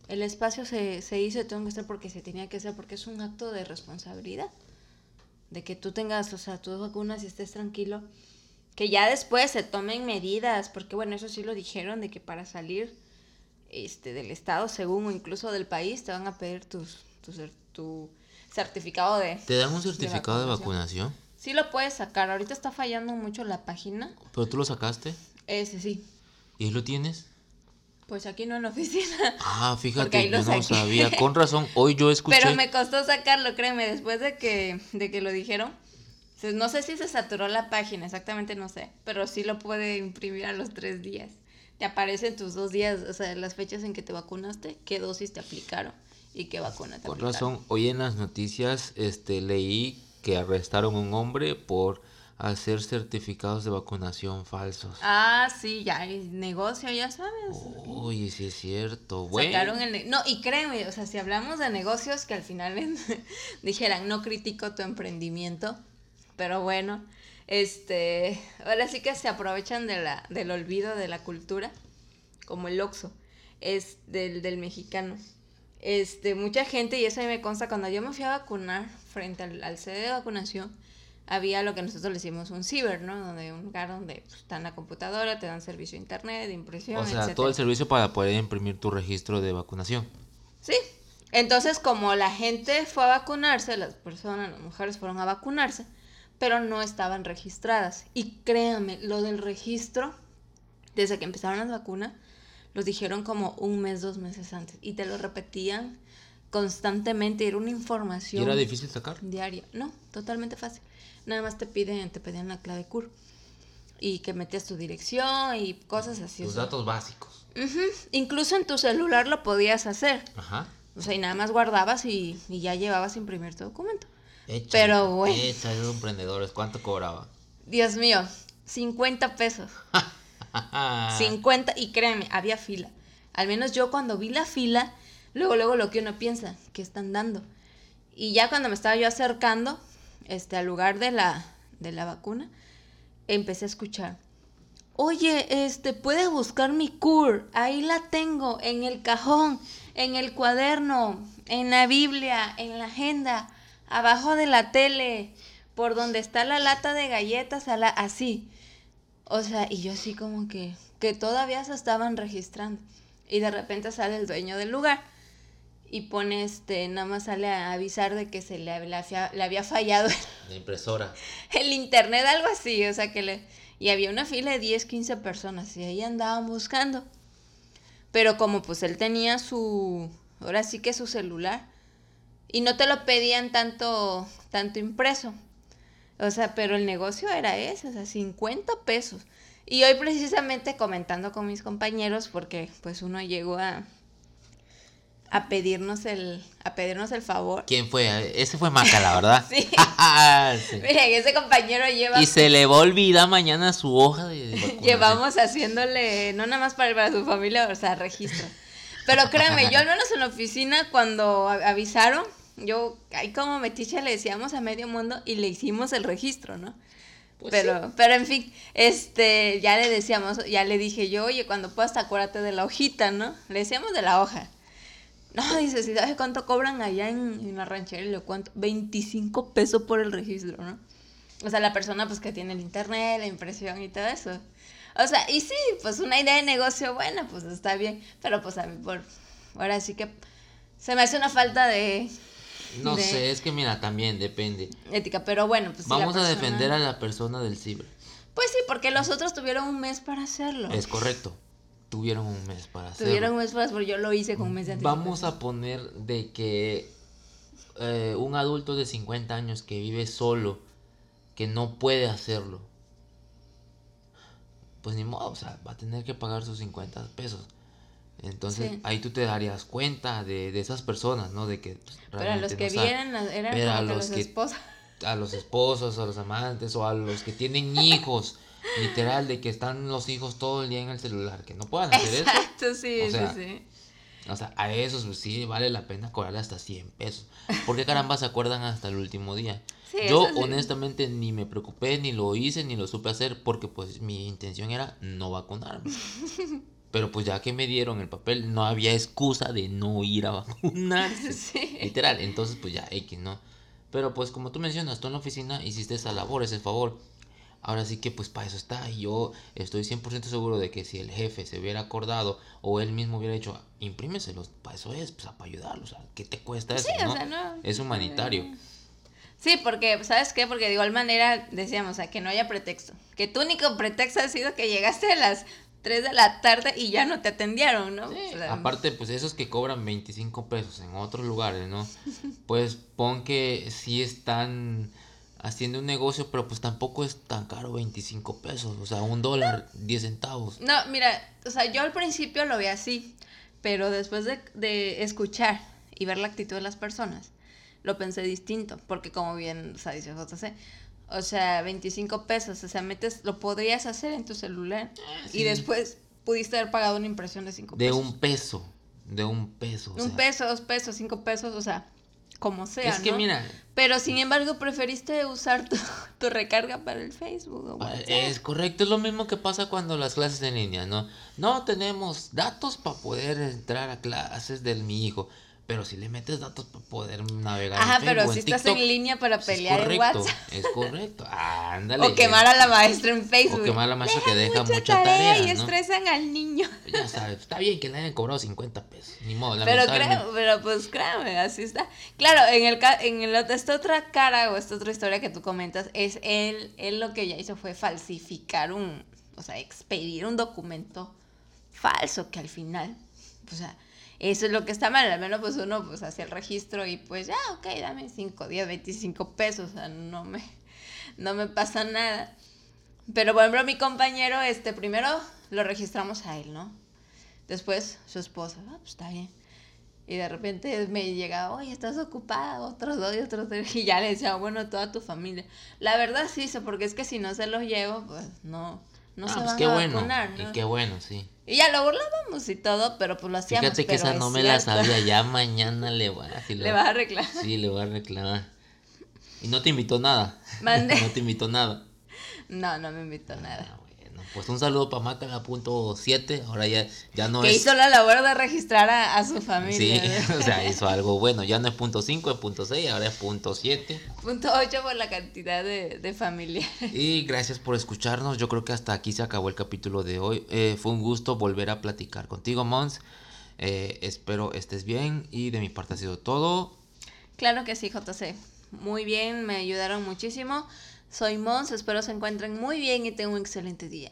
El espacio se, se hizo tengo que hacer porque se tenía que hacer, porque es un acto de responsabilidad de que tú tengas, o sea, tus vacunas y estés tranquilo. Que ya después se tomen medidas, porque bueno, eso sí lo dijeron, de que para salir este, del estado, según o incluso del país, te van a pedir tus, tu, tu certificado de... ¿Te dan un certificado de vacunación. vacunación? Sí lo puedes sacar, ahorita está fallando mucho la página. ¿Pero tú lo sacaste? Ese sí. ¿Y lo tienes? Pues aquí no en oficina. Ah, fíjate, yo lo no saqué. sabía. Con razón, hoy yo escuché. Pero me costó sacarlo, créeme, después de que, de que lo dijeron. No sé si se saturó la página, exactamente no sé, pero sí lo puede imprimir a los tres días. Te aparecen tus dos días, o sea, las fechas en que te vacunaste, qué dosis te aplicaron y qué vacuna te Con aplicaron. razón, hoy en las noticias este, leí que arrestaron a un hombre por hacer certificados de vacunación falsos. Ah, sí, ya, el negocio, ya sabes. Oye, sí es cierto. Bueno, Sacaron el... No, y créeme, o sea, si hablamos de negocios que al final dijeran, no critico tu emprendimiento, pero bueno, este, ahora sí que se aprovechan de la, del olvido de la cultura, como el Oxxo, es del, del mexicano. Este, mucha gente, y eso a mí me consta, cuando yo me fui a vacunar frente al, al sede de vacunación, había lo que nosotros le decimos un ciber, ¿no? Donde un lugar donde pues, está en la computadora, te dan servicio de internet, de impresión, o sea, etcétera. todo el servicio para poder imprimir tu registro de vacunación. Sí. Entonces, como la gente fue a vacunarse, las personas, las mujeres fueron a vacunarse, pero no estaban registradas. Y créanme, lo del registro, desde que empezaron las vacunas, los dijeron como un mes, dos meses antes. Y te lo repetían constantemente. Era una ¿Y información era difícil sacar? diaria. No, totalmente fácil. Nada más te piden, te pedían la clave CUR. Y que metías tu dirección y cosas así. Tus datos básicos. Incluso en tu celular lo podías hacer. Ajá. O sea, y nada más guardabas y, y ya llevabas a imprimir tu documento. Échale, Pero bueno. Échale esos emprendedores. ¿Cuánto cobraba? Dios mío, 50 pesos. 50, y créeme, había fila. Al menos yo cuando vi la fila, luego, luego lo que uno piensa, que están dando. Y ya cuando me estaba yo acercando, este, al lugar de la, de la vacuna, empecé a escuchar. Oye, este, puedes buscar mi CUR, ahí la tengo, en el cajón, en el cuaderno, en la Biblia, en la agenda, abajo de la tele, por donde está la lata de galletas, así. O sea, y yo así como que, que todavía se estaban registrando. Y de repente sale el dueño del lugar y pone este, nada más sale a avisar de que se le, le, había fallado la impresora. El internet, algo así, o sea que le... Y había una fila de 10, 15 personas y ahí andaban buscando. Pero como pues él tenía su, ahora sí que su celular, y no te lo pedían tanto, tanto impreso. O sea, pero el negocio era ese, o sea, 50 pesos. Y hoy precisamente comentando con mis compañeros, porque pues uno llegó a, a pedirnos el a pedirnos el favor. ¿Quién fue? Ese fue Maca, la verdad. sí. Miren, ese compañero lleva Y se le va a olvidar mañana su hoja de, Llevamos haciéndole no nada más para, para su familia, o sea, registro. Pero créanme, yo al menos en la oficina cuando avisaron, yo ahí como metiche le decíamos a medio mundo y le hicimos el registro, ¿no? Pues pero, pero en fin, este, ya le decíamos, ya le dije yo, oye, cuando puedas acuérdate de la hojita, ¿no? Le decíamos de la hoja. No, dice, si sabes cuánto cobran allá en, la ranchera, le cuento, 25 pesos por el registro, ¿no? O sea, la persona pues que tiene el internet, la impresión y todo eso. O sea, y sí, pues una idea de negocio buena, pues está bien, pero pues a mí por, ahora sí que se me hace una falta de... No sé, es que mira, también depende. Ética, pero bueno, pues... Vamos a defender a la persona del ciber. Pues sí, porque los otros tuvieron un mes para hacerlo. Es correcto tuvieron un mes para hacerlo. Tuvieron un mes para hacerlo, yo lo hice con un mes de Vamos a poner de que eh, un adulto de 50 años que vive solo, que no puede hacerlo, pues ni modo, o sea, va a tener que pagar sus 50 pesos. Entonces ahí tú te darías cuenta de, esas personas, ¿no? De que pues, Pero a los que vienen eran como a los, esposos. A los esposos, a los amantes o a los que tienen hijos literal de que están los hijos todo el día en el celular, que no puedan hacer eso. Exacto, sí, sí, sí. O sea, a esos pues, sí vale la pena cobrarle hasta 100 pesos. Porque caramba se acuerdan hasta el último día. Yo honestamente ni me preocupé, ni lo hice, ni lo supe hacer, porque pues mi intención era no vacunarme. Pero pues ya que me dieron el papel, no había excusa de no ir a vacunarse. Literal, entonces pues ya X, ¿no? Pero pues como tú mencionas, tú en la oficina hiciste esa labor, ese favor. Ahora sí que pues para eso está. Y yo estoy 100% seguro de que si el jefe se hubiera acordado o él mismo hubiera hecho, imprímeselos, para eso es, pues para ayudarlos. O sea, ¿qué te cuesta eso? ¿no? Es humanitario. Sí, porque, ¿sabes qué? Porque de igual manera decíamos, o sea, que no haya pretexto. Que tu único pretexto ha sido que llegaste a las 3 de la tarde y ya no te atendieron, ¿no? aparte, pues esos que cobran 25 pesos en otros lugares, ¿no? Pues pon que sí están haciendo un negocio, pero pues tampoco es tan caro 25 pesos, o sea, un dólar, 10 centavos. No, mira, o sea, yo al principio lo vi así, pero después de, escuchar y ver la actitud de las personas, lo pensé distinto, porque como bien, o sea, dice José, o sea, 25 pesos, o sea, metes, lo podrías hacer en tu celular ah, y después pudiste haber pagado una impresión de 5 pesos. De un peso, de un peso. un peso, dos pesos, cinco pesos, o sea, como sea. Es que mira. Pero sin embargo, preferiste usar tu, recarga para el Facebook. Ah, es correcto, es lo mismo que pasa cuando las clases en línea, ¿no? No tenemos datos para poder entrar a clases de mi hijo. Pero si le metes datos para poder navegar. Ajá, pero si estás en línea para pelear en WhatsApp. Es correcto. Ándale. O quemar a la maestra en Facebook. O quemar a la maestra que deja mucha, tarea, y estresan al niño. Ya sabes, está bien que le hayan cobrado 50 pesos. Ni modo, Pero creo, pero pues créame, así está. Claro, en el en el, esta otra cara o esta otra historia que tú comentas, es él, él lo que ya hizo fue falsificar un, o sea, expedir un documento falso que al final, o sea, eso es lo que está mal, al menos pues uno pues hace el registro y pues ya, ok, dame 5 días, 25 pesos, o sea, no me, no me pasa nada. Pero por ejemplo, mi compañero, este, primero lo registramos a él, ¿no? Después su esposa, ah, pues está bien. Y de repente me llega, oye, estás ocupada, otros dos y otros tres. Y ya le decía, bueno, toda tu familia. La verdad sí, porque es que si no se los llevo, pues no, no Ah, se pues van qué a bueno. vacunar, Y ¿no? qué bueno, sí. Y ya lo burlábamos y todo, pero pues lo hacíamos. Fíjate que pero esa es no me la sabía. Ya mañana le voy a... sí Le vas a reclamar. Sí, le voy a reclamar. Y no te invitó nada. Mande. no te invitó nada. No, no me invitó nada. Pues un saludo para Maca, punto 7. Ahora ya, ya no que es. hizo la labor de registrar a, a su Sí, familia. ¿no? o sea, hizo algo bueno. Ya no es punto 5, es punto 6, ahora es punto 7. Punto 8 por la cantidad de, de familia. Y gracias por escucharnos. Yo creo que hasta aquí se acabó el capítulo de hoy. Eh, fue un gusto volver a platicar contigo, Mons. Eh, espero estés bien. Y de mi parte ha sido todo. Claro que sí, JC. Muy bien, me ayudaron muchísimo. Soy Mons, espero se encuentren muy bien y tengan un excelente día.